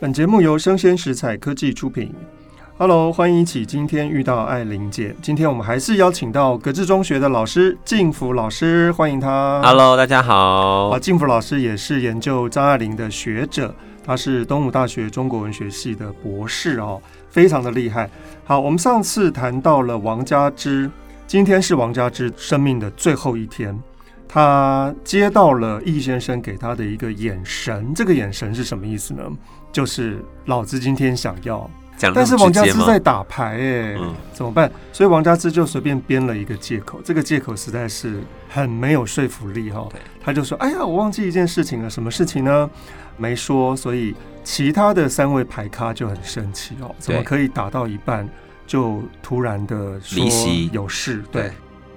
本节目由生鲜食材科技出品。Hello，欢迎一起今天遇到爱玲姐。今天我们还是邀请到格致中学的老师敬福老师，欢迎他。Hello，大家好。啊，敬福老师也是研究张爱玲的学者，他是东吴大学中国文学系的博士哦，非常的厉害。好，我们上次谈到了王佳芝，今天是王佳芝生命的最后一天。他接到了易先生给他的一个眼神，这个眼神是什么意思呢？就是老子今天想要，但是王家之在打牌，哎，嗯、怎么办？所以王家之就随便编了一个借口，这个借口实在是很没有说服力哈。对他就说：“哎呀，我忘记一件事情了，什么事情呢？没说。”所以其他的三位牌咖就很生气哦，怎么可以打到一半就突然的说有事？对。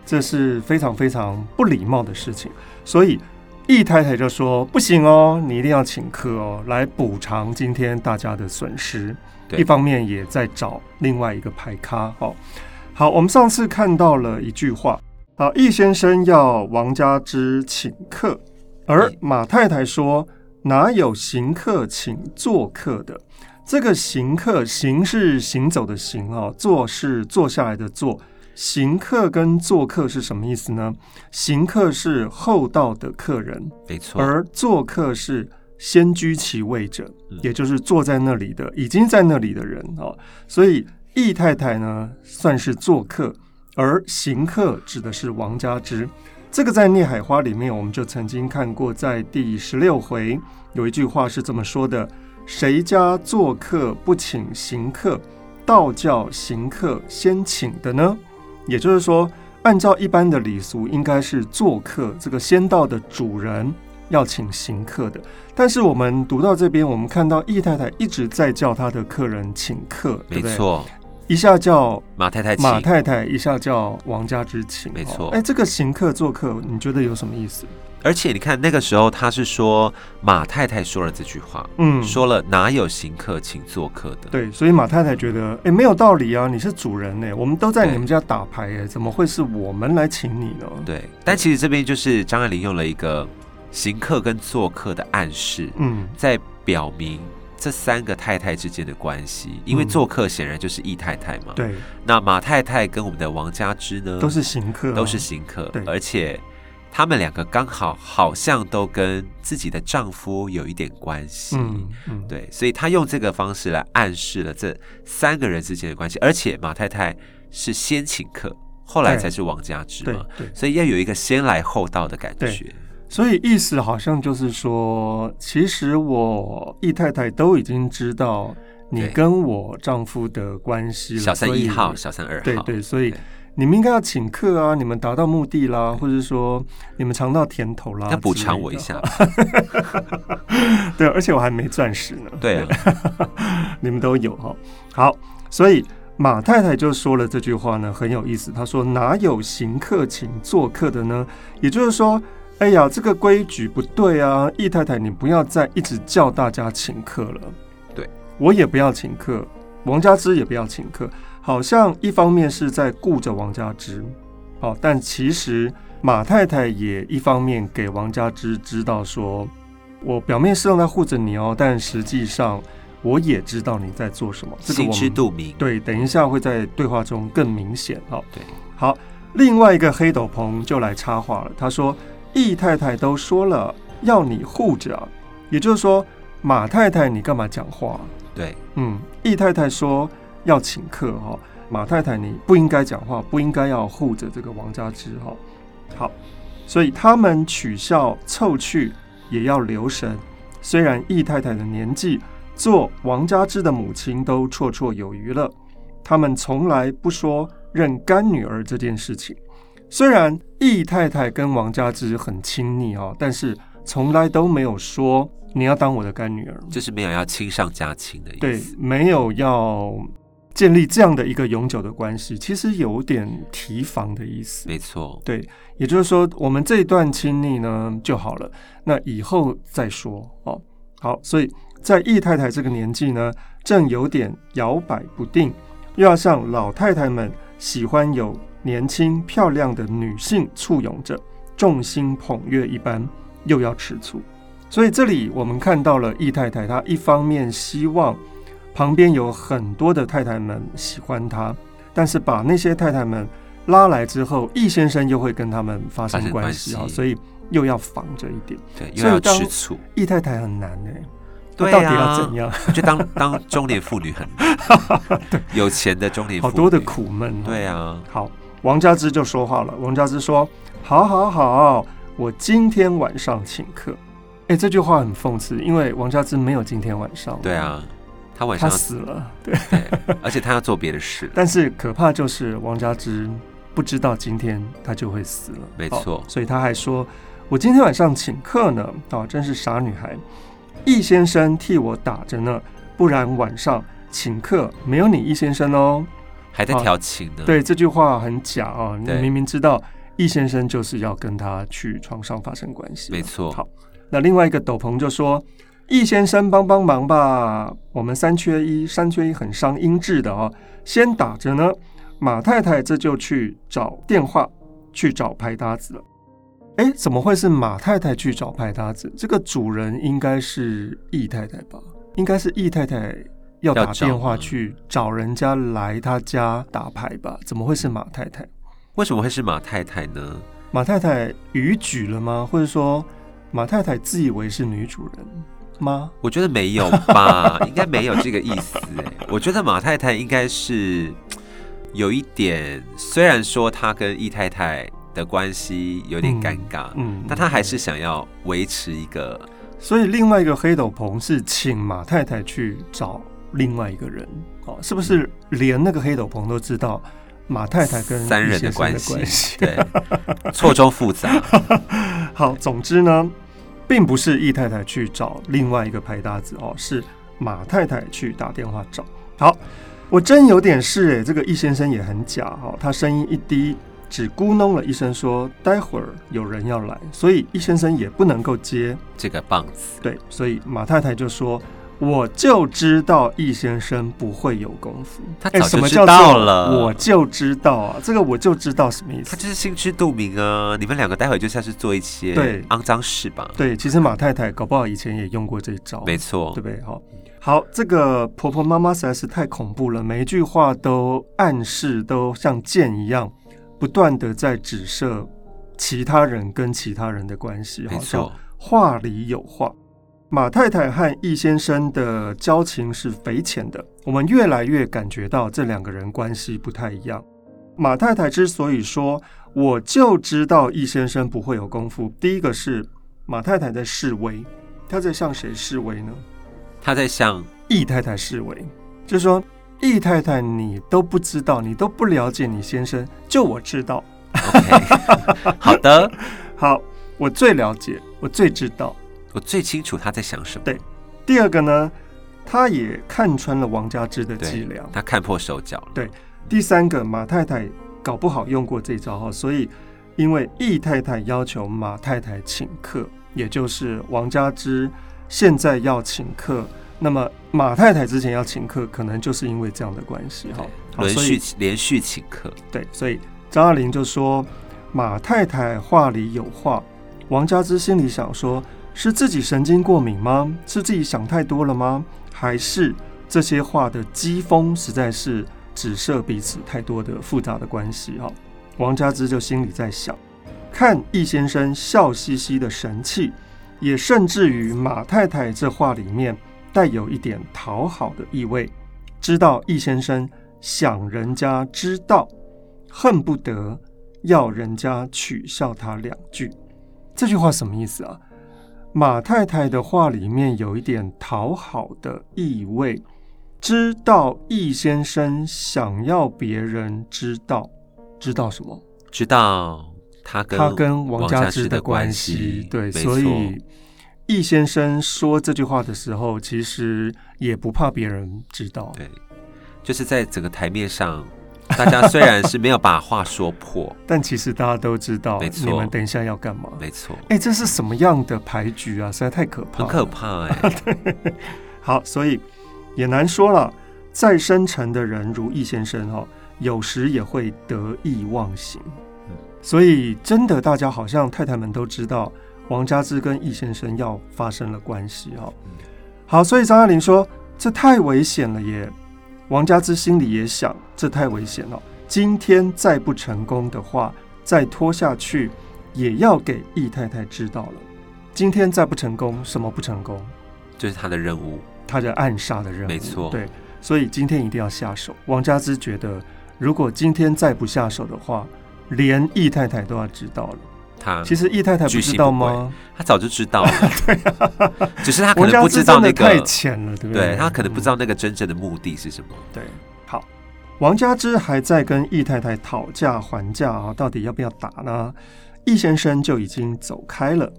这是非常非常不礼貌的事情，所以易太太就说：“不行哦，你一定要请客哦，来补偿今天大家的损失。”一方面也在找另外一个牌咖。哦，好，我们上次看到了一句话：好，易先生要王家之请客，而马太太说：“哪有行客请坐客的？”这个“行客”行是行走的“行”哦，坐是坐下来的“坐”。行客跟做客是什么意思呢？行客是厚道的客人，没错，而做客是先居其位者，也就是坐在那里的，已经在那里的人哦。所以易太太呢算是做客，而行客指的是王家之。这个在《聂海花》里面我们就曾经看过，在第十六回有一句话是这么说的：“谁家做客不请行客，道教行客先请的呢？”也就是说，按照一般的礼俗，应该是做客这个先到的主人要请行客的。但是我们读到这边，我们看到易太太一直在叫她的客人请客，没错？一下叫马太太，马太太，一下叫王家之请，没错。哎，这个行客做客，你觉得有什么意思？而且你看那个时候，他是说马太太说了这句话，嗯，说了哪有行客请做客的？对，所以马太太觉得，哎，没有道理啊，你是主人呢，我们都在你们家打牌，哎，怎么会是我们来请你呢？对，但其实这边就是张爱玲用了一个行客跟做客的暗示，嗯，在表明这三个太太之间的关系，因为做客显然就是易太太嘛，对，那马太太跟我们的王佳芝呢，都是行客，都是行客，对，而且。他们两个刚好好像都跟自己的丈夫有一点关系，嗯嗯，对，所以他用这个方式来暗示了这三个人之间的关系。而且马太太是先请客，后来才是王家之嘛，对，对，所以要有一个先来后到的感觉。所以意思好像就是说，其实我易太太都已经知道你跟我丈夫的关系了，小三一号，小三二号，对对，所以。你们应该要请客啊！你们达到目的啦，或者说你们尝到甜头啦，要补偿我一下。对，而且我还没钻石呢。对啊，你们都有哈。好，所以马太太就说了这句话呢，很有意思。她说：“哪有行客请做客的呢？”也就是说，哎呀，这个规矩不对啊！易太太，你不要再一直叫大家请客了。对，我也不要请客，王佳芝也不要请客。好像一方面是在顾着王家芝，好，但其实马太太也一方面给王家芝知道说，我表面是让他护着你哦，但实际上我也知道你在做什么，这个我们心知肚明。对，等一下会在对话中更明显。哦，对，好，另外一个黑斗篷就来插话了，他说：“易太太都说了要你护着啊，也就是说，马太太你干嘛讲话？对，嗯，易太太说。”要请客哈，马太太你不应该讲话，不应该要护着这个王家芝哈。好，所以他们取笑凑趣也要留神。虽然易太太的年纪做王家芝的母亲都绰绰有余了，他们从来不说认干女儿这件事情。虽然易太太跟王家芝很亲昵哦，但是从来都没有说你要当我的干女儿，就是没有要亲上加亲的意思。对，没有要。建立这样的一个永久的关系，其实有点提防的意思。没错，对，也就是说，我们这一段亲昵呢就好了，那以后再说哦。好，所以在易太太这个年纪呢，正有点摇摆不定，又要像老太太们喜欢有年轻漂亮的女性簇拥着，众星捧月一般，又要吃醋，所以这里我们看到了易太太，她一方面希望旁边有很多的太太们喜欢他，但是把那些太太们拉来之后，易先生又会跟他们发生关系啊，所以又要防着一点，对，又要吃醋。易太太很难呢、欸。对到底要怎样？我觉得当当中年妇女很 有钱的中年妇女，好多的苦闷。对啊，好，王佳芝就说话了。王佳芝说：“好好好，我今天晚上请客。”哎，这句话很讽刺，因为王佳芝没有今天晚上。对啊，他晚上他死了。对，对，而且他要做别的事。但是可怕就是王佳芝不知道今天他就会死了。没错，所以他还说：“我今天晚上请客呢。”啊，真是傻女孩。易先生替我打着呢，不然晚上请客没有你易先生哦，还在调情呢。对，这句话很假啊！你明明知道易先生就是要跟他去床上发生关系。没错。好，那另外一个斗篷就说：“易先生帮帮忙吧，我们三缺一，三缺一很伤音质的哦。先打着呢，马太太这就去找电话，去找拍搭子了。”哎，怎么会是马太太去找拍搭子？这个主人应该是易太太吧？应该是易太太要打电话去找人家来他家打牌吧？怎么会是马太太？为什么会是马太太呢？马太太逾矩了吗？或者说马太太自以为是女主人吗？我觉得没有吧，应该没有这个意思。哎，我觉得马太太应该是有一点，虽然说她跟易太太。的关系有点尴尬，嗯，嗯，但她还是想要维持一个，所以另外一个黑斗篷是请马太太去找另外一个人，哦，是不是连那个黑斗篷都知道马太太跟三人的关系？对，错综复杂。好，总之呢，并不是易太太去找另外一个拍搭子哦，是马太太去打电话找。好，我真有点事哎，这个易先生也很假哈，他声音一低。只咕哝了一声，说：“待会儿有人要来，所以易先生也不能够接这个棒子。”对，所以马太太就说：“我就知道易先生不会有功夫。”他早就知道了。我就知道啊，这个我就知道什么意思？他就是心知肚明啊！你们两个待会就下去做一些对肮脏事吧？对，其实马太太搞不好以前也用过这一招，没错，对不对？好，好，这个婆婆妈妈实在是太恐怖了，每一句话都暗示，都像箭一样。不断的在指涉其他人跟其他人的关系，好像话里有话。马太太和易先生的交情是匪浅的，我们越来越感觉到这两个人关系不太一样。马太太之所以说我就知道易先生不会有功夫，第一个是马太太在示威，她在向谁示威呢？她在向易太太示威，就是说。易太太，你都不知道，你都不了解你先生，就我知道。好的，好，我最了解，我最知道，我最清楚他在想什么。对，第二个呢，他也看穿了王家之的伎俩，他看破手脚了。对，第三个，马太太搞不好用过这招哈，所以因为易太太要求马太太请客，也就是王家之现在要请客。那么马太太之前要请客，可能就是因为这样的关系哈。连续连续请客，对，所以张爱玲就说马太太话里有话。王家之心里想说，是自己神经过敏吗？是自己想太多了吗？还是这些话的讥讽实在是指涉彼此太多的复杂的关系哈？王佳芝就心里在想，看易先生笑嘻嘻的神气，也甚至于马太太这话里面。带有一点讨好的意味，知道易先生想人家知道，恨不得要人家取笑他两句。这句话什么意思啊？马太太的话里面有一点讨好的意味，知道易先生想要别人知道，知道什么？知道他跟他跟王佳芝的关系。对，所以。易先生说这句话的时候，其实也不怕别人知道。对，就是在整个台面上，大家虽然是没有把话说破，但其实大家都知道，没错，你们等一下要干嘛？没错。哎，这是什么样的牌局啊？实在太可怕，很可怕 哎。好，所以也难说了。再深沉的人如易先生哈，有时也会得意忘形。所以真的，大家好像太太们都知道。王家之跟易先生要发生了关系哈。好，所以张爱玲说这太危险了耶。王家之心里也想，这太危险了。今天再不成功的话，再拖下去也要给易太太知道了。今天再不成功，什么不成功？就是他的任务，他的暗杀的任务。没错，对，所以今天一定要下手。王家之觉得，如果今天再不下手的话，连易太太都要知道了。他其实易太太不知道吗？他早就知道了，对啊，只是他可能不知道那个太浅了，对不对？对，他可能不知道那个真正的目的是什么。对，好，王家之还在跟易太太讨价还价啊，到底要不要打呢？易先生就已经走开了，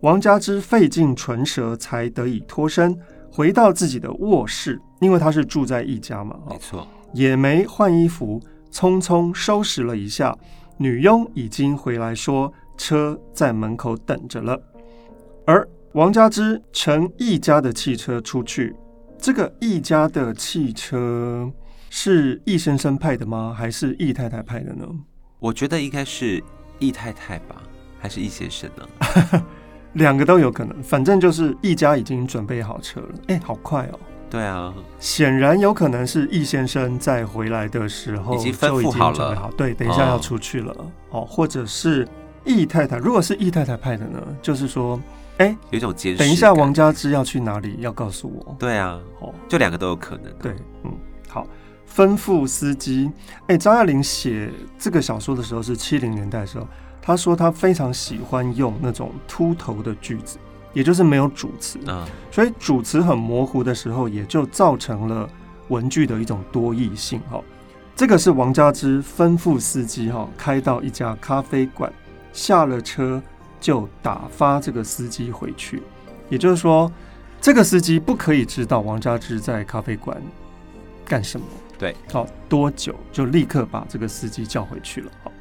王家之费尽唇舌才得以脱身，回到自己的卧室，因为他是住在易家嘛，没错，也没换衣服，匆匆收拾了一下，女佣已经回来说。车在门口等着了，而王家之乘易家的汽车出去。这个易家的汽车是易先生派的吗？还是易太太派的呢？我觉得应该是易太太吧，还是易先生呢？两个都有可能，反正就是易家已经准备好车了。哎，好快哦！对啊，显然有可能是易先生在回来的时候已经吩咐好了。好，对，等一下要出去了哦，或者是。易太太，如果是易太太派的呢？就是说，哎、有一种监视。等一下，王家之要去哪里？要告诉我。对啊，哦，就两个都有可能。对，嗯，好，吩咐司机。哎、张爱玲写这个小说的时候是七零年代的时候，她说她非常喜欢用那种秃头的句子，也就是没有主词啊，所以主词很模糊的时候，也就造成了文句的一种多义性。哈，这个是王家之吩咐司机哈，开到一家咖啡馆。下了车就打发这个司机回去，也就是说，这个司机不可以知道王家之在咖啡馆干什么。对，好，多久就立刻把这个司机叫回去了。好，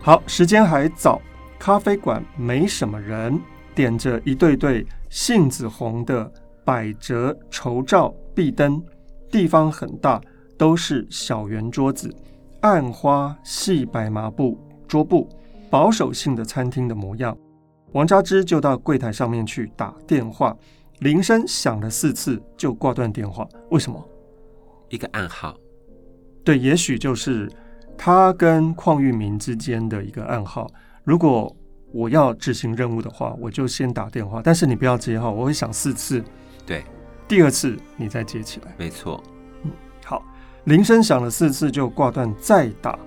好，时间还早，咖啡馆没什么人，点着一对对杏子红的百褶绸罩壁灯，地方很大，都是小圆桌子，暗花细白麻布桌布。保守性的餐厅的模样，王家之就到柜台上面去打电话，铃声响了四次就挂断电话。为什么？一个暗号。对，也许就是他跟邝裕民之间的一个暗号。如果我要执行任务的话，我就先打电话，但是你不要接哈，我会响四次。对，第二次你再接起来。没错。嗯，好，铃声响了四次就挂断，再打。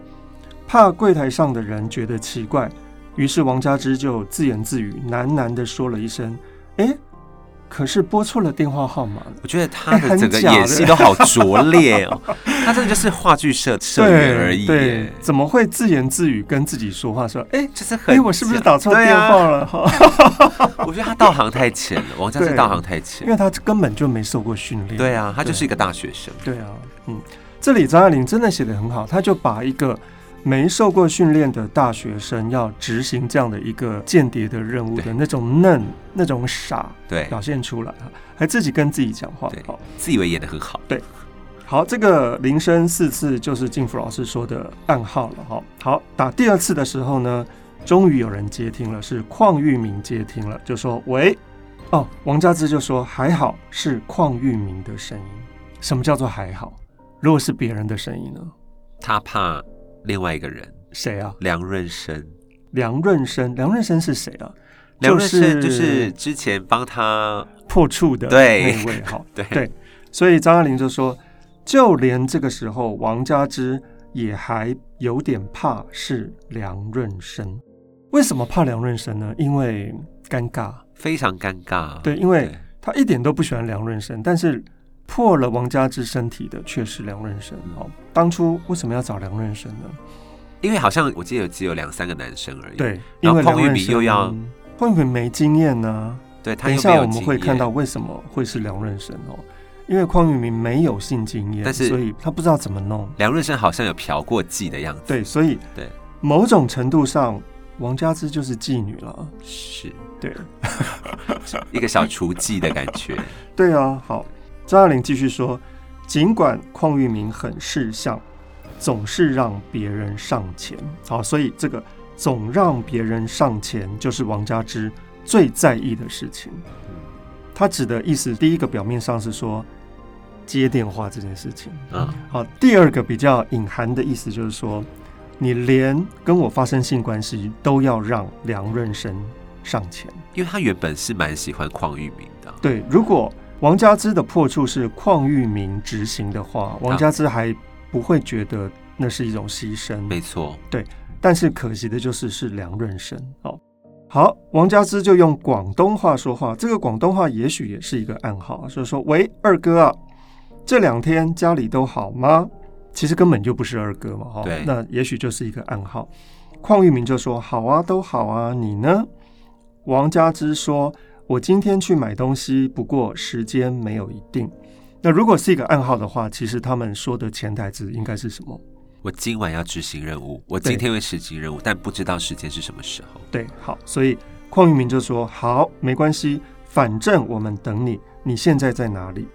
怕柜台上的人觉得奇怪，于是王家之就自言自语，喃喃地说了一声：“哎，可是拨错了电话号码。”我觉得他的整个演戏都好拙劣哦，他真的就是话剧社社员而已。对，怎么会自言自语跟自己说话说：“哎，这是很……哎，我是不是打错电话了？”哈，我觉得他道行太浅了，王家之道行太浅，因为他根本就没受过训练。对啊，他就是一个大学生。对啊，嗯，这里张爱玲真的写的很好，他就把一个。没受过训练的大学生要执行这样的一个间谍的任务的那种嫩、那种傻，对，表现出来，还自己跟自己讲话，好，自以为演的很好，对，好，这个铃声四次就是静福老师说的暗号了，哈，好，打第二次的时候呢，终于有人接听了，是邝玉明接听了，就说喂，哦，王家之就说还好是邝玉明的声音，什么叫做还好？如果是别人的声音呢？他怕。另外一个人谁啊？梁润生。梁润生，梁润生是谁啊？梁润生就是之前帮他破处的对那位。哈，对对。所以张爱玲就说，就连这个时候，王家之也还有点怕是梁润生。为什么怕梁润生呢？因为尴尬，非常尴尬。对，因为他一点都不喜欢梁润生，但是。破了王家之身体的却是梁润生哦。当初为什么要找梁润生呢？因为好像我记得只有两三个男生而已。对，然后邝裕民又要邝裕民没经验呢、啊。对，他等一下我们会看到为什么会是梁润生哦。因为邝玉明没有性经验，但是所以他不知道怎么弄。梁润生好像有嫖过妓的样子。对，所以对某种程度上，王家之就是妓女了。是，对，一个小雏妓的感觉。对啊，好。张爱玲继续说：“尽管邝玉明很识相，总是让别人上前。好，所以这个总让别人上前，就是王家之最在意的事情。他指的意思，第一个表面上是说接电话这件事情，嗯，好。第二个比较隐含的意思就是说，你连跟我发生性关系都要让梁润生上前，因为他原本是蛮喜欢邝玉明的。对，如果王家之的破处是邝裕明执行的话，王家之还不会觉得那是一种牺牲。没错，对。但是可惜的就是是梁润生哦。好，王家之就用广东话说话，这个广东话也许也是一个暗号，就是说：“喂，二哥啊，这两天家里都好吗？”其实根本就不是二哥嘛，哈。对。那也许就是一个暗号。邝裕明就说：“好啊，都好啊，你呢？”王家之说：“我今天去买东西，不过时间没有一定。”那如果是一个暗号的话，其实他们说的潜台词应该是什么？我今晚要执行任务，我今天会实行任务，但不知道时间是什么时候。对，好，所以邝玉明就说：“好，没关系，反正我们等你。你现在在哪里？”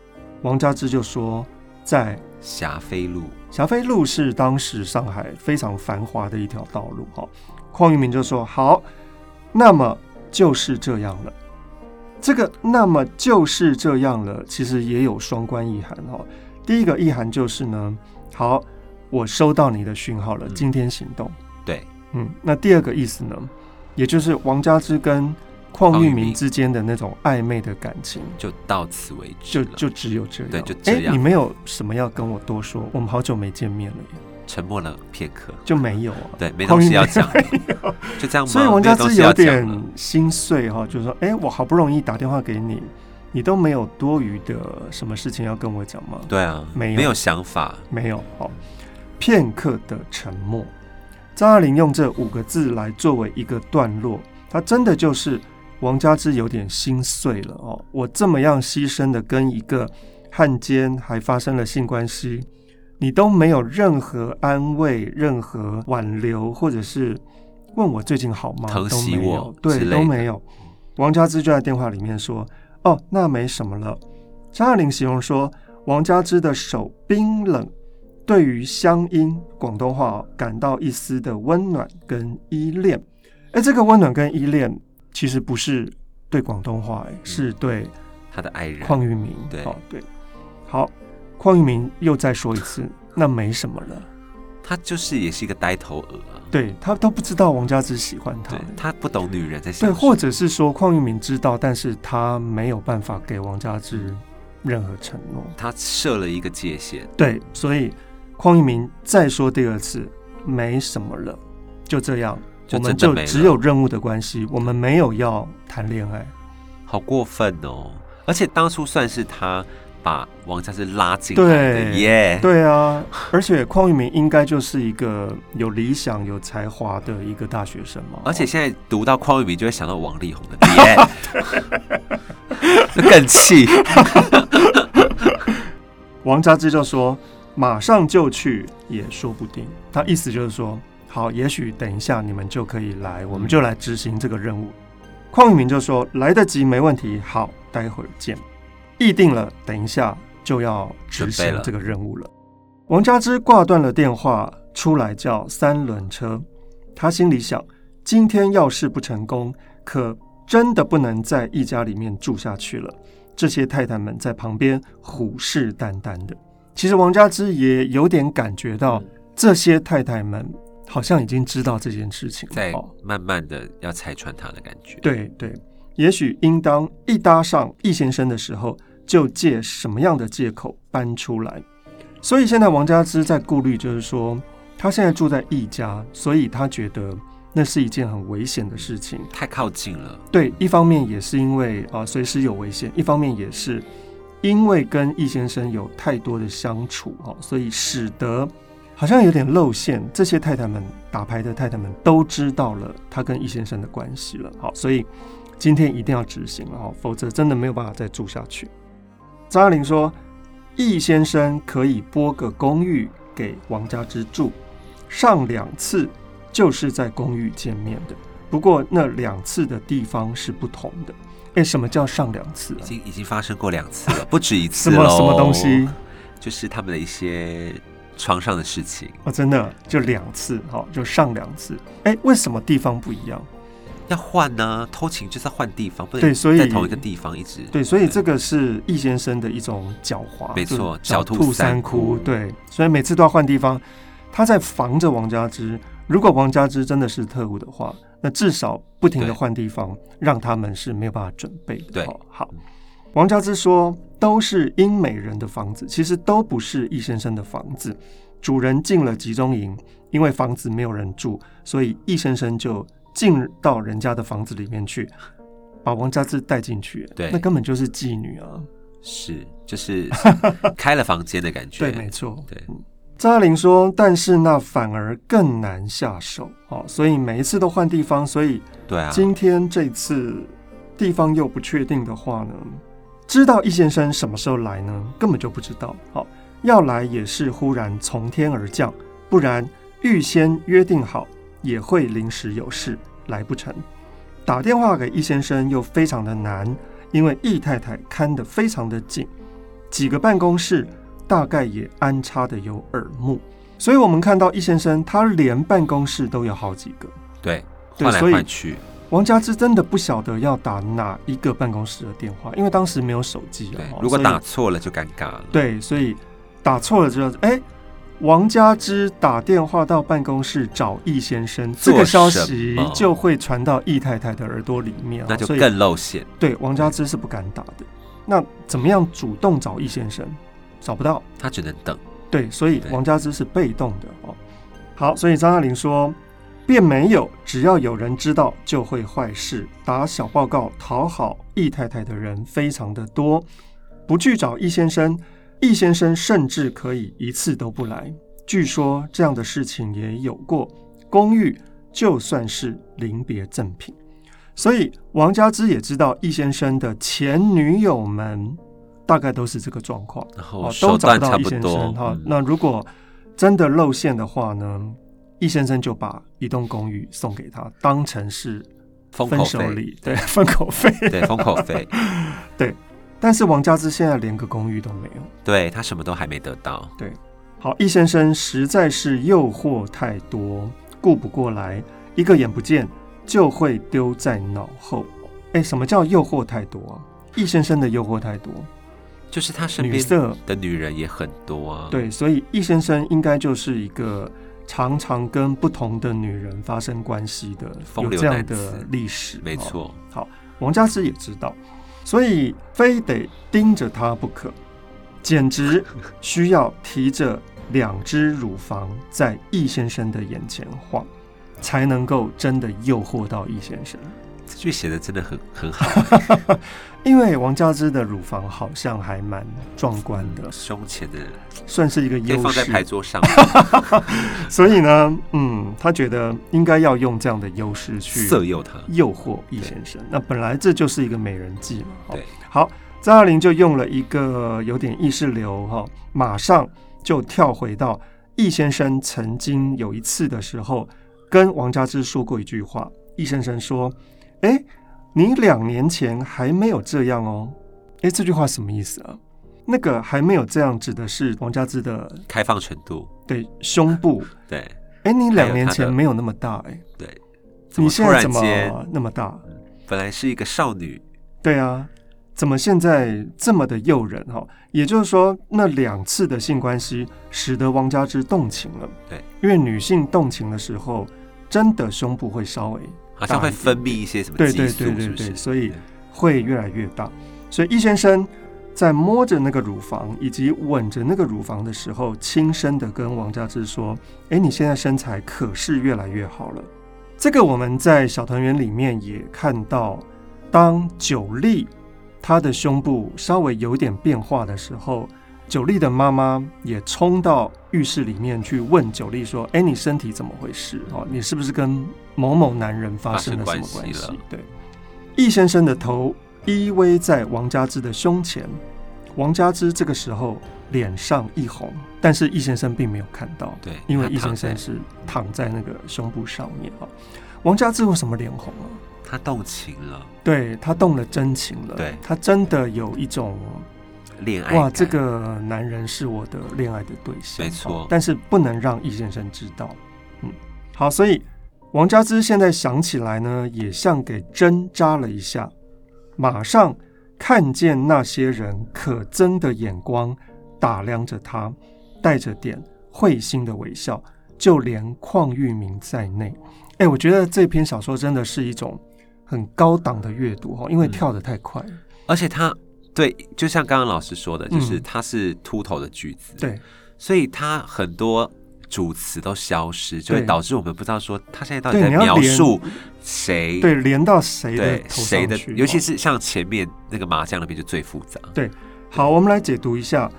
王佳芝就说：“在霞飞路。霞飞路是当时上海非常繁华的一条道路。”哈，邝玉明就说：“好，那么就是这样了。这个那么就是这样了，其实也有双关意涵。哦，第一个意涵就是呢，好。”我收到你的讯号了，今天行动。嗯、对，嗯，那第二个意思呢，也就是王佳芝跟邝裕明之间的那种暧昧的感情，就到此为止，就就只有这样。对，就这样。欸，你没有什么要跟我多说？我们好久没见面了耶，沉默了片刻，就没有啊。对，没东西要讲，就这样。所以王佳芝有点心碎哈，就是说，哎，我好不容易打电话给你，你都没有多余的什么事情要跟我讲吗？对啊，没有，没有想法，没有。好。片刻的沉默，张爱玲用这五个字来作为一个段落，她真的就是王佳芝有点心碎了哦。我这么样牺牲的跟一个汉奸还发生了性关系，你都没有任何安慰、任何挽留，或者是问我最近好吗？疼惜我，对，都没有。王佳芝就在电话里面说：“哦，那没什么了。”张爱玲形容说，王佳芝的手冰冷。对于乡音广东话感到一丝的温暖跟依恋，哎，这个温暖跟依恋其实不是对广东话，哎，是对他的爱人邝玉明。对，哦，对，好，邝裕民又再说一次，那没什么了。他就是也是一个呆头鹅，对，他都不知道王佳芝喜欢他，他不懂女人在想。对，或者是说邝裕民知道，但是他没有办法给王佳芝任何承诺，他设了一个界限。对，所以。邝裕民再说第二次，没什么了，就这样，我们就只有任务的关系，我们没有要谈恋爱，好过分哦！而且当初算是他把王家芝拉进来的耶，对啊，而且邝玉明应该就是一个有理想、有才华的一个大学生嘛，而且现在读到邝玉明就会想到王力宏的耶，更气。王家之就说。马上就去也说不定。他意思就是说，好，也许等一下你们就可以来，我们就来执行这个任务。邝玉明就说来得及，没问题。好，待会儿见。议定了，等一下就要执行这个任务了。了王佳芝挂断了电话，出来叫三轮车。他心里想，今天要是不成功，可真的不能在一家里面住下去了。这些太太们在旁边虎视眈眈的。其实王佳芝也有点感觉到，这些太太们好像已经知道这件事情，在慢慢的要拆穿他的感觉。对对，也许应当一搭上易先生的时候，就借什么样的借口搬出来。所以现在王佳芝在顾虑，就是说他现在住在易家，所以他觉得那是一件很危险的事情，太靠近了。对，一方面也是因为啊，随时有危险；一方面也是。因为跟易先生有太多的相处，所以使得好像有点露馅。这些太太们打牌的太太们都知道了他跟易先生的关系了，好，所以今天一定要执行了，否则真的没有办法再住下去。张爱玲说，易先生可以拨个公寓给王家之住，上两次就是在公寓见面的，不过那两次的地方是不同的。哎，什么叫上两次？已经已经发生过两次了，不止一次什么什么东西？就是他们的一些床上的事情。哦，真的就两次，哈，就上两次。哎，为什么地方不一样？要换呢，偷情就是要换地方，不对，所以在同一个地方一直对，所以这个是易先生的一种狡猾，没错，狡兔三窟，对，所以每次都要换地方，他在防着王家之。如果王家之真的是特务的话，那至少不停的换地方，让他们是没有办法准备的。对，好，王家之说都是英美人的房子，其实都不是易先生的房子，主人进了集中营，因为房子没有人住，所以易先生就。进到人家的房子里面去，把王家志带进去，对，那根本就是妓女啊！是，就是 开了房间的感觉。对，没错。对，张爱玲说，但是那反而更难下手哦，所以每一次都换地方，所以对啊，今天这次地方又不确定的话呢，知道易先生什么时候来呢？根本就不知道。好，要来也是忽然从天而降，不然预先约定好。也会临时有事来不成，打电话给易先生又非常的难，因为易太太看得非常的紧，几个办公室大概也安插的有耳目，所以我们看到易先生他连办公室都有好几个，对，换来换去。王佳芝真的不晓得要打哪一个办公室的电话，因为当时没有手机啊，如果打错了就尴尬了。对，所以打错了之后，哎。王佳芝打电话到办公室找易先生，这个消息就会传到易太太的耳朵里面，那就更露馅。对，王佳芝是不敢打的。那怎么样主动找易先生？找不到，他只能等。对，所以王佳芝是被动的哦。好，所以张爱玲说，便没有只要有人知道就会坏事，打小报告讨好易太太的人非常的多，不去找易先生。易先生甚至可以一次都不来，据说这样的事情也有过。公寓就算是临别赠品，所以王佳芝也知道易先生的前女友们大概都是这个状况，然后都找不到易先生哈。那如果真的露馅的话呢？易先生就把一栋公寓送给他，当成是分手礼，对，封口费，对，封口费，对。但是王家之现在连个公寓都没有，对，他什么都还没得到。对，好，易先生实在是诱惑太多，顾不过来，一个眼不见就会丢在脑后。哎，什么叫诱惑太多啊？易先生的诱惑太多，就是他身边的女人也很多啊。对，所以易先生应该就是一个常常跟不同的女人发生关系的，有这样的历史。没错。好，王家之也知道。所以非得盯着他不可，简直 需要提着两只乳房在易先生的眼前晃，才能够真的诱惑到易先生。这句写的真的很很好，因为王佳芝的乳房好像还蛮壮观的，胸前的算是一个优势，放在牌桌上。所以呢，嗯，他觉得应该要用这样的优势去色诱他，诱惑易先生。那本来这就是一个美人计嘛。对，好，张爱玲就用了一个有点意识流哈，马上就跳回到易先生曾经有一次的时候跟王佳芝说过一句话，易先生说。哎，你两年前还没有这样哦。哎，这句话什么意思啊？那个还没有这样，指的是王佳芝的开放程度，对胸部。对，哎，你两年前没有那么大，哎，对，你现在怎么那么大？本来是一个少女，对啊，怎么现在这么的诱人？哈，也就是说，那两次的性关系使得王佳芝动情了。对，因为女性动情的时候，真的胸部会稍微。好像会分泌一些什么激素，是不是？所以会越来越大。所以易先生在摸着那个乳房以及吻着那个乳房的时候，轻声的跟王佳芝说：“哎，你现在身材可是越来越好了。”这个我们在小团圆里面也看到，当九莉她的胸部稍微有点变化的时候。九莉的妈妈也冲到浴室里面去问九莉说：“哎，你身体怎么回事？哦，你是不是跟某某男人发生了什么关系？”对，易先生的头依偎在王佳芝的胸前，王佳芝这个时候脸上一红，但是易先生并没有看到，对，因为易先生是躺在那个胸部上面啊。王佳芝为什么脸红啊？他动情了，对，他动了真情了，对，他真的有一种。恋爱哇，这个男人是我的恋爱的对象，没错。但是不能让易先生知道。嗯，好，所以王佳芝现在想起来呢，也像给针扎了一下，马上看见那些人可憎的眼光打量着他，带着点会心的微笑，就连邝玉明在内。哎，我觉得这篇小说真的是一种很高档的阅读哈，因为跳得太快，嗯，而且他对，就像刚刚老师说的，就是它是秃头的句子，嗯，对，所以它很多。主词都消失，就会导致我们不知道说他现在到底在描述谁，对，连到谁的谁的，尤其是像前面那个麻将那边就最复杂。对，好，我们来解读一下，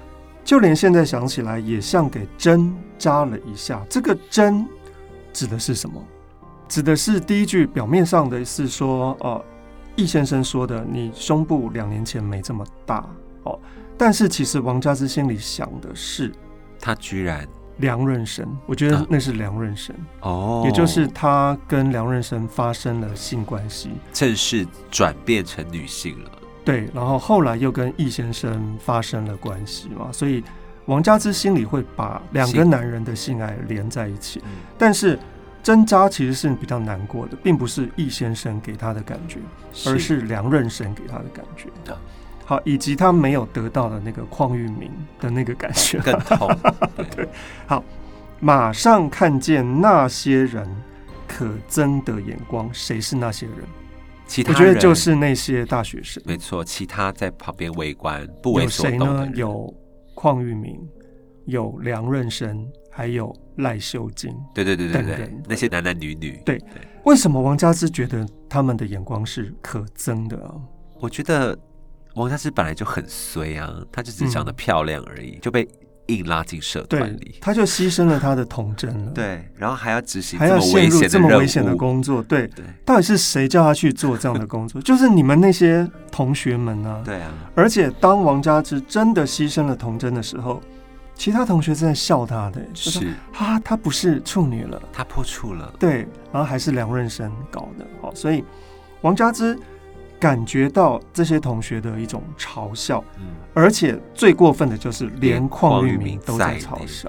就连现在想起来也像给针扎了一下。这个针指的是什么？指的是第一句表面上的是说，哦，易先生说的，你胸部两年前没这么大哦，但是其实王佳芝心里想的是，他居然。梁润生，我觉得那是梁润生哦，也就是他跟梁润生发生了性关系，正式转变成女性了。对，然后后来又跟易先生发生了关系嘛，所以王佳芝心里会把两个男人的性爱连在一起。但是针扎其实是比较难过的，并不是易先生给他的感觉，而是梁润生给他的感觉。好，以及他没有得到的那个邝裕民的那个感觉更痛。对，好，马上看见那些人可憎的眼光，谁是那些人？其他我觉得就是那些大学生。没错，其他在旁边围观不为所动的人。有谁呢？有邝裕民，有梁润生，还有赖秀晶。对对对对对，那些男男女女。对，为什么王家之觉得他们的眼光是可憎的啊？我觉得。王家之本来就很衰啊，她就只是长得漂亮而已，嗯、就被硬拉进社团里，他就牺牲了他的童真了。对，然后还要执行还要陷入这么危险的工作，对，对，到底是谁叫他去做这样的工作？就是你们那些同学们啊。对啊。而且当王家之真的牺牲了童真的时候，其他同学正在笑他的，就是啊，他不是处女了，他破处了。对，然后还是梁润生搞的，好，所以王佳芝。感觉到这些同学的一种嘲笑，嗯，而且最过分的就是连邝玉明都在嘲笑，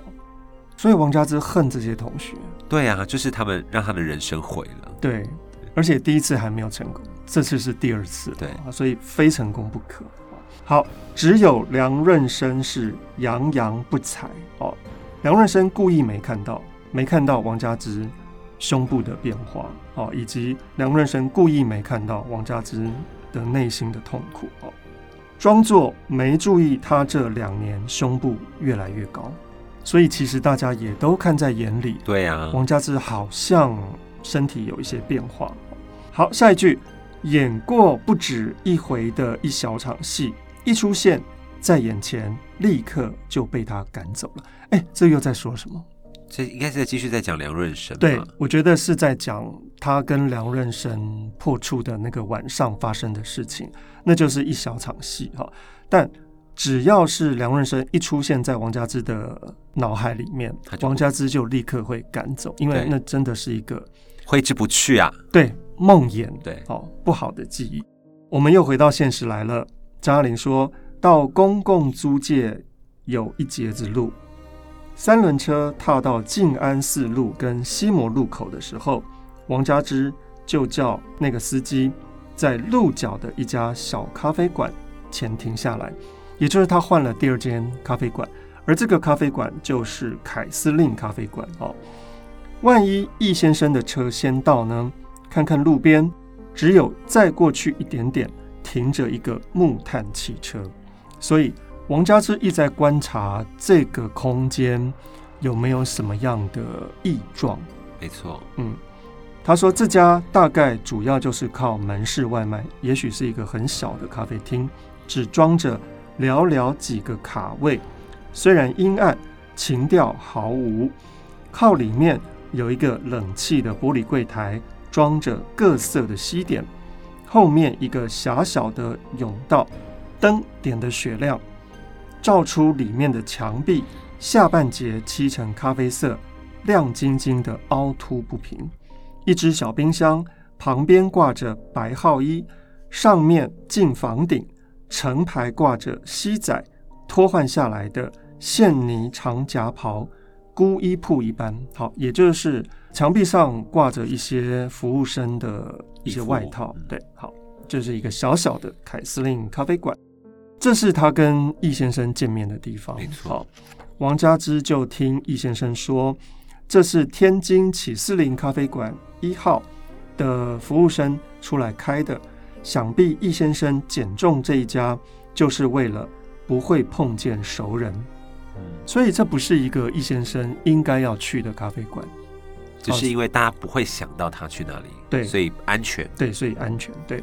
所以王佳芝恨这些同学。对啊，就是他们让他的人生毁了。对，而且第一次还没有成功，这次是第二次，对，所以非成功不可。好，只有梁润生是洋洋不睬哦，梁润生故意没看到，没看到王佳芝。胸部的变化，哦，以及梁润生故意没看到王佳芝的内心的痛苦，哦，装作没注意，他这两年胸部越来越高，所以其实大家也都看在眼里。对呀，王佳芝好像身体有一些变化。好，下一句，演过不止一回的一小场戏，一出现在眼前，立刻就被他赶走了。哎，这又在说什么？这应该是在继续在讲梁润生。对，我觉得是在讲他跟梁润生破处的那个晚上发生的事情，那就是一小场戏哈。但只要是梁润生一出现在王佳芝的脑海里面，王佳芝就立刻会赶走，因为那真的是一个挥之不去啊。对，梦魇，对，哦，不好的记忆。我们又回到现实来了。张爱玲说到公共租界有一截子路。三轮车踏到静安寺路跟西摩路口的时候，王佳芝就叫那个司机在路角的一家小咖啡馆前停下来，也就是他换了第二间咖啡馆，而这个咖啡馆就是凯司令咖啡馆哦。万一易先生的车先到呢？看看路边，只有再过去一点点停着一个木炭汽车，所以。王家之一直在观察这个空间有没有什么样的异状。没错，嗯，他说这家大概主要就是靠门市外卖，也许是一个很小的咖啡厅，只装着寥寥几个卡位，虽然阴暗，情调毫无。靠里面有一个冷气的玻璃柜台，装着各色的西点，后面一个狭小的甬道，灯点得雪亮。照出里面的墙壁，下半截漆成咖啡色，亮晶晶的凹凸不平。一只小冰箱旁边挂着白号衣，上面进房顶成排挂着西仔脱换下来的线呢长夹袍，孤衣铺一般，好，也就是墙壁上挂着一些服务生的一些外套，对，好，这、就是一个小小的凯司令咖啡馆，这是他跟易先生见面的地方，没错。好，王佳芝就听易先生说，这是天津启司令咖啡馆一号的服务生出来开的，想必易先生拣中这一家，就是为了不会碰见熟人。所以这不是一个易先生应该要去的咖啡馆，只是因为大家不会想到他去那里，对，所以安全，对，所以安全，对。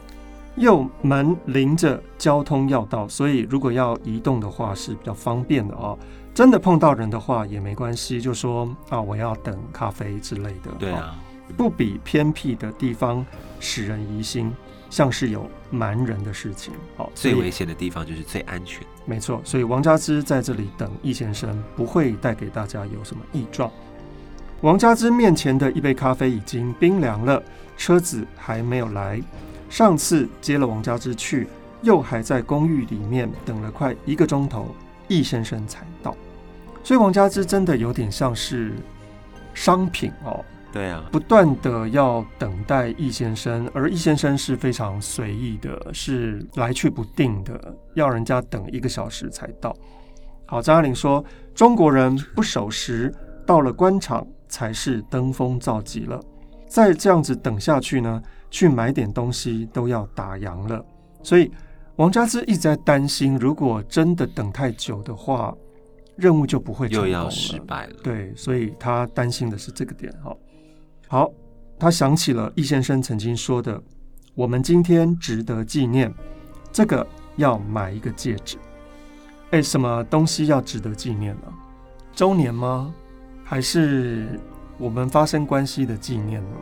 又门临着交通要道，所以如果要移动的话是比较方便的哦。真的碰到人的话也没关系，就说啊，我要等咖啡之类的，对啊，不比偏僻的地方使人疑心。像是有蛮人的事情，好，最危险的地方就是最安全。没错，所以王佳芝在这里等易先生，不会带给大家有什么异状。王家之面前的一杯咖啡已经冰凉了，车子还没有来。上次接了王家之去，又还在公寓里面等了快一个钟头，易先生才到。所以王家之真的有点像是商品哦。对啊，不断的要等待易先生，而易先生是非常随意的，是来去不定的，要人家等一个小时才到。好，张爱玲说，中国人不守时，到了官场才是登峰造极了。再这样子等下去呢，去买点东西都要打烊了。所以王家之一直在担心，如果真的等太久的话，任务就不会成功了，又要失败了。对，所以他担心的是这个点。好。好，他想起了易先生曾经说的：“我们今天值得纪念，这个要买一个戒指。”哎，什么东西要值得纪念呢？周年吗？还是我们发生关系的纪念呢？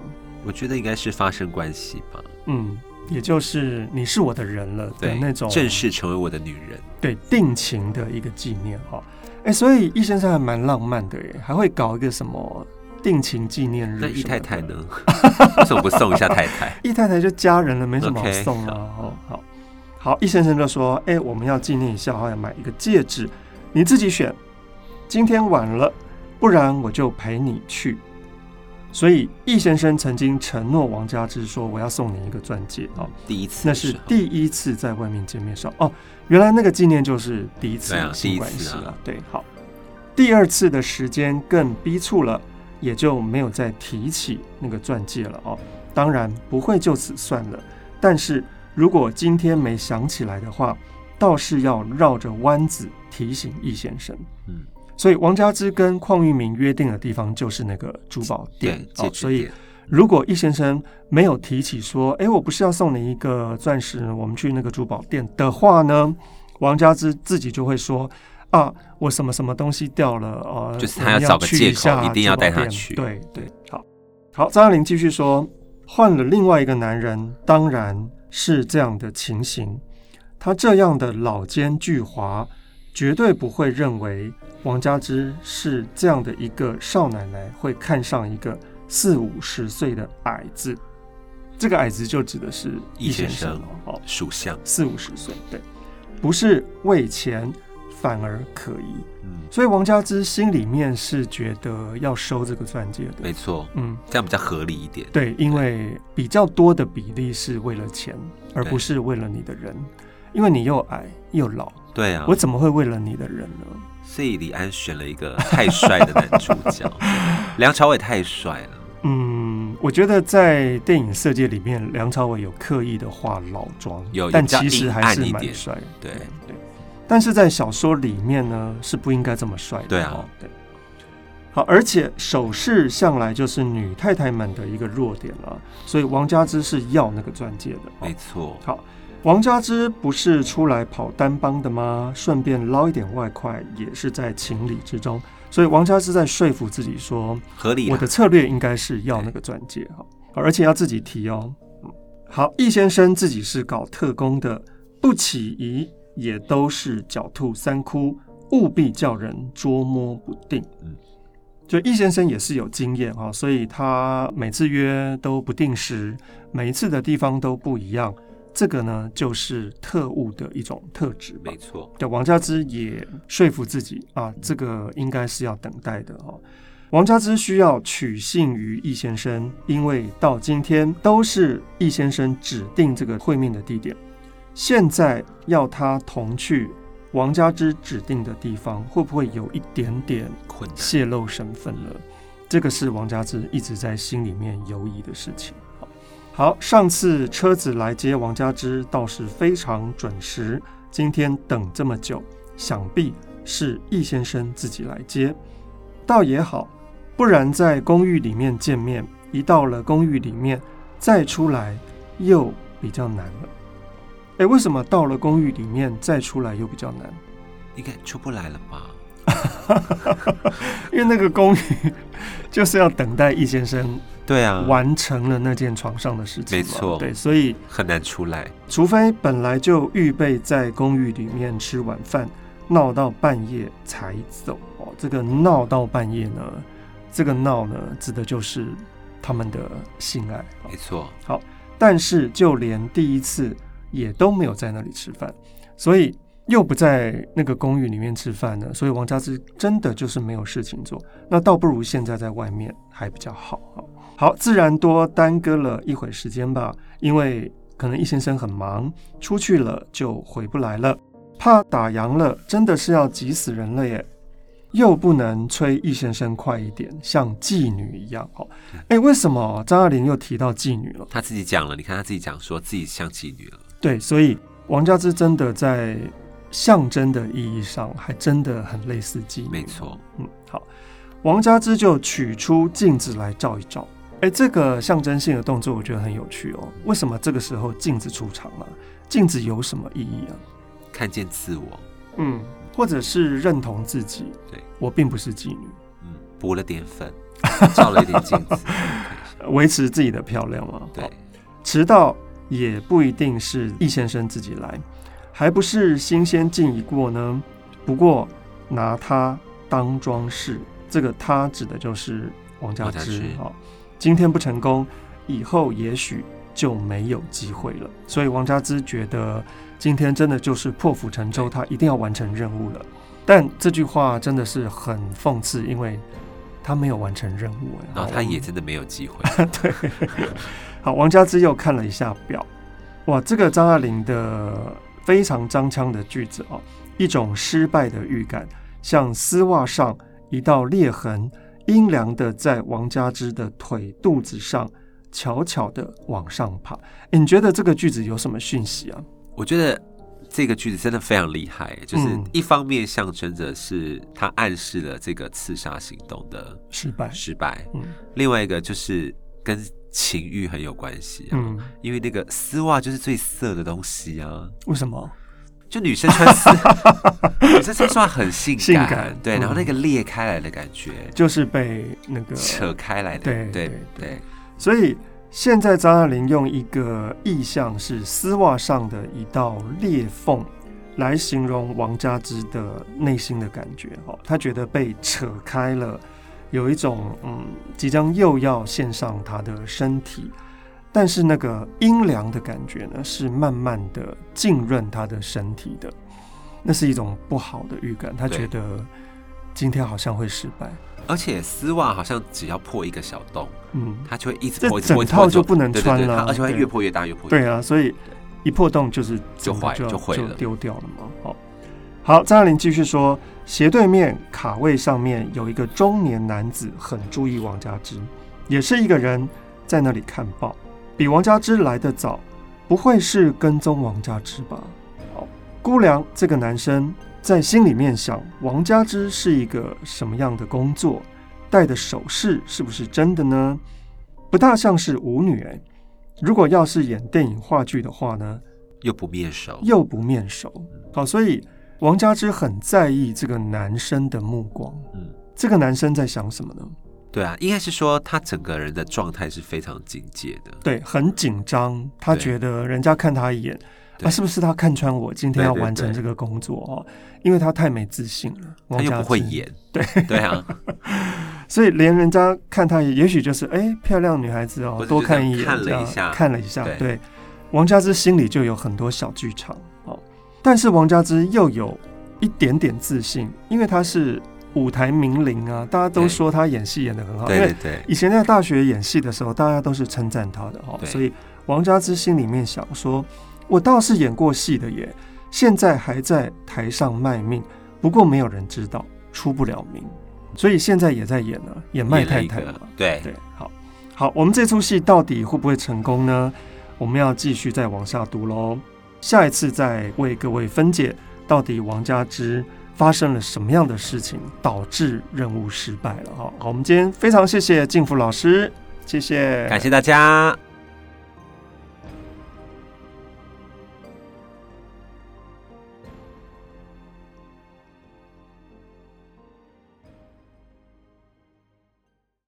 我觉得应该是发生关系吧。嗯，也就是你是我的人了的那种，正式成为我的女人，对，定情的一个纪念哈。哎，所以易先生还蛮浪漫的耶，还会搞一个什么？定情纪念日，那易太太呢？为什么不送一下太太？易太太就家人了，没什么好送啊。Okay, 好好好，易先生就说：“哎、欸，我们要纪念一下，要买一个戒指，你自己选。今天晚了，不然我就陪你去。”所以易先生曾经承诺王家之说：“我要送你一个钻戒哦。”第一次，那是第一次在外面见面上哦。原来那个纪念就是第一次性关系了。对，好。第二次的时间更逼促了。也就没有再提起那个钻戒了哦。当然不会就此算了，但是如果今天没想起来的话，倒是要绕着弯子提醒易先生。嗯，所以王家之跟邝玉明约定的地方就是那个珠宝店哦。所以如果易先生没有提起说，哎，我不是要送你一个钻石，我们去那个珠宝店的话呢，王家之自己就会说。啊，我什么什么东西掉了啊？就是他要找个借口，一定要带他去。对对，好，好，张爱玲继续说，换了另外一个男人，当然是这样的情形。他这样的老奸巨猾，绝对不会认为王佳芝是这样的一个少奶奶会看上一个四五十岁的矮子。这个矮子就指的是易先生哦，属相。四五十岁，对，不是为钱。反而可疑，嗯，所以王佳芝心里面是觉得要收这个钻戒的，没错，嗯，这样比较合理一点。对，因为比较多的比例是为了钱，而不是为了你的人，因为你又矮又老，对啊，我怎么会为了你的人呢？所以李安选了一个太帅的男主角，梁朝伟太帅了。嗯，我觉得在电影色阶里面，梁朝伟有刻意的化老妆，有，但其实还是蛮帅，对对。但是在小说里面呢，是不应该这么帅的。对啊，对。好，而且首饰向来就是女太太们的一个弱点了，所以王佳芝是要那个钻戒的。没错。好，王佳芝不是出来跑单帮的吗？顺便捞一点外快也是在情理之中。所以王佳芝在说服自己说，合理。我的策略应该是要那个钻戒哈，而且要自己提哦。好，易先生自己是搞特工的，不起疑。也都是狡兔三窟，务必叫人捉摸不定。嗯，就易先生也是有经验哈，所以他每次约都不定时，每一次的地方都不一样，这个呢，就是特务的一种特质。没错，对，王佳芝也说服自己啊，这个应该是要等待的哦。王佳芝需要取信于易先生，因为到今天都是易先生指定这个会面的地点。现在要他同去王佳芝指定的地方，会不会有一点点泄露身份了？这个是王佳芝一直在心里面犹疑的事情。好，上次车子来接王佳芝倒是非常准时，今天等这么久，想必是易先生自己来接，倒也好。不然在公寓里面见面，一到了公寓里面再出来又比较难了。哎，为什么到了公寓里面再出来又比较难？应该出不来了吧？因为那个公寓就是要等待易先生对啊完成了那件床上的事情，没错，对，所以很难出来。除非本来就预备在公寓里面吃晚饭，闹到半夜才走哦。这个闹到半夜呢？这个闹呢，指的就是他们的性爱，没错。好，但是就连第一次也都没有在那里吃饭，所以又不在那个公寓里面吃饭呢，所以王家之真的就是没有事情做，那倒不如现在在外面还比较好。好，自然多耽搁了一会时间吧，因为可能易先生很忙，出去了就回不来了，怕打烊了，真的是要急死人了耶。又不能催易先生快一点，像妓女一样哦。哎，为什么张爱玲又提到妓女了？她自己讲了，你看她自己讲说自己像妓女了。对，所以王家之真的在象征的意义上，还真的很类似妓女。没错，嗯，好，王佳芝就取出镜子来照一照。哎，这个象征性的动作我觉得很有趣哦。为什么这个时候镜子出场了？镜子有什么意义啊？看见自我。嗯。或者是认同自己，对，我并不是妓女，嗯，补了点粉，照了一点镜子，维持自己的漂亮嘛。对，迟到也不一定是易先生自己来，还不是新鲜劲已过呢。不过拿它当装饰，这个它指的就是王佳芝。好，今天不成功，以后也许就没有机会了。所以王佳芝觉得。今天真的就是破釜沉舟，他一定要完成任务了。但这句话真的是很讽刺，因为他没有完成任务，然后他也真的没有机会。对，好，王佳芝又看了一下表，哇，这个张爱玲的非常张腔的句子哦，一种失败的预感，像丝袜上一道裂痕，阴凉的在王佳芝的腿肚子上悄悄的往上爬。你觉得这个句子有什么讯息啊？我觉得这个句子真的非常厉害，就是一方面象征着是他暗示了这个刺杀行动的失败，失败。嗯，另外一个就是跟情欲很有关系。嗯，因为那个丝袜就是最色的东西啊。为什么？就女生穿丝，女生穿丝袜很性感，性感。对，然后那个裂开来的感觉，就是被那个扯开来的。对对对，所以。现在张爱玲用一个意象是丝袜上的一道裂缝来形容王佳芝的内心的感觉。哦，她觉得被扯开了，有一种嗯，即将又要献上他的身体，但是那个阴凉的感觉呢，是慢慢的浸润他的身体的，那是一种不好的预感。他觉得今天好像会失败。而且丝袜好像只要破一个小洞，嗯，它就会一直破，这整套就不能穿了，而且会越破越大，越破越大。对啊，所以一破洞就是就坏，就毁了，丢掉了嘛。好，好，张爱玲继续说，斜对面卡位上面有一个中年男子，很注意王佳芝，也是一个人在那里看报，比王佳芝来得早，不会是跟踪王佳芝吧？好，估量这个男生。在心里面想，王佳芝是一个什么样的工作？戴的首饰是不是真的呢？不大像是舞女哎。如果要是演电影话剧的话呢？又不面熟，又不面熟。好，所以王佳芝很在意这个男生的目光。嗯，这个男生在想什么呢？对啊，应该是说他整个人的状态是非常警戒的。对，很紧张。他觉得人家看他一眼。啊，是不是他看穿我今天要完成这个工作哦？因为他太没自信了，他又不会演，对对啊，所以连人家看他也，许就是哎、欸，漂亮女孩子哦，多看一眼，看了一下，看了一下，对，王佳芝心里就有很多小剧场哦。但是王佳芝又有一点点自信，因为她是舞台名伶啊，大家都说她演戏演的很好。对对对。以前在大学演戏的时候，大家都是称赞她的哦。所以王佳芝心里面想说：“我倒是演过戏的耶，现在还在台上卖命，不过没有人知道，出不了名。所以现在也在演了，演麦太太嘛。对对，好，好，我们这出戏到底会不会成功呢？我们要继续再往下读喽。下一次再为各位分解，到底王佳芝发生了什么样的事情，导致任务失败了哈。好，我们今天非常谢谢静福老师，谢谢，感谢大家。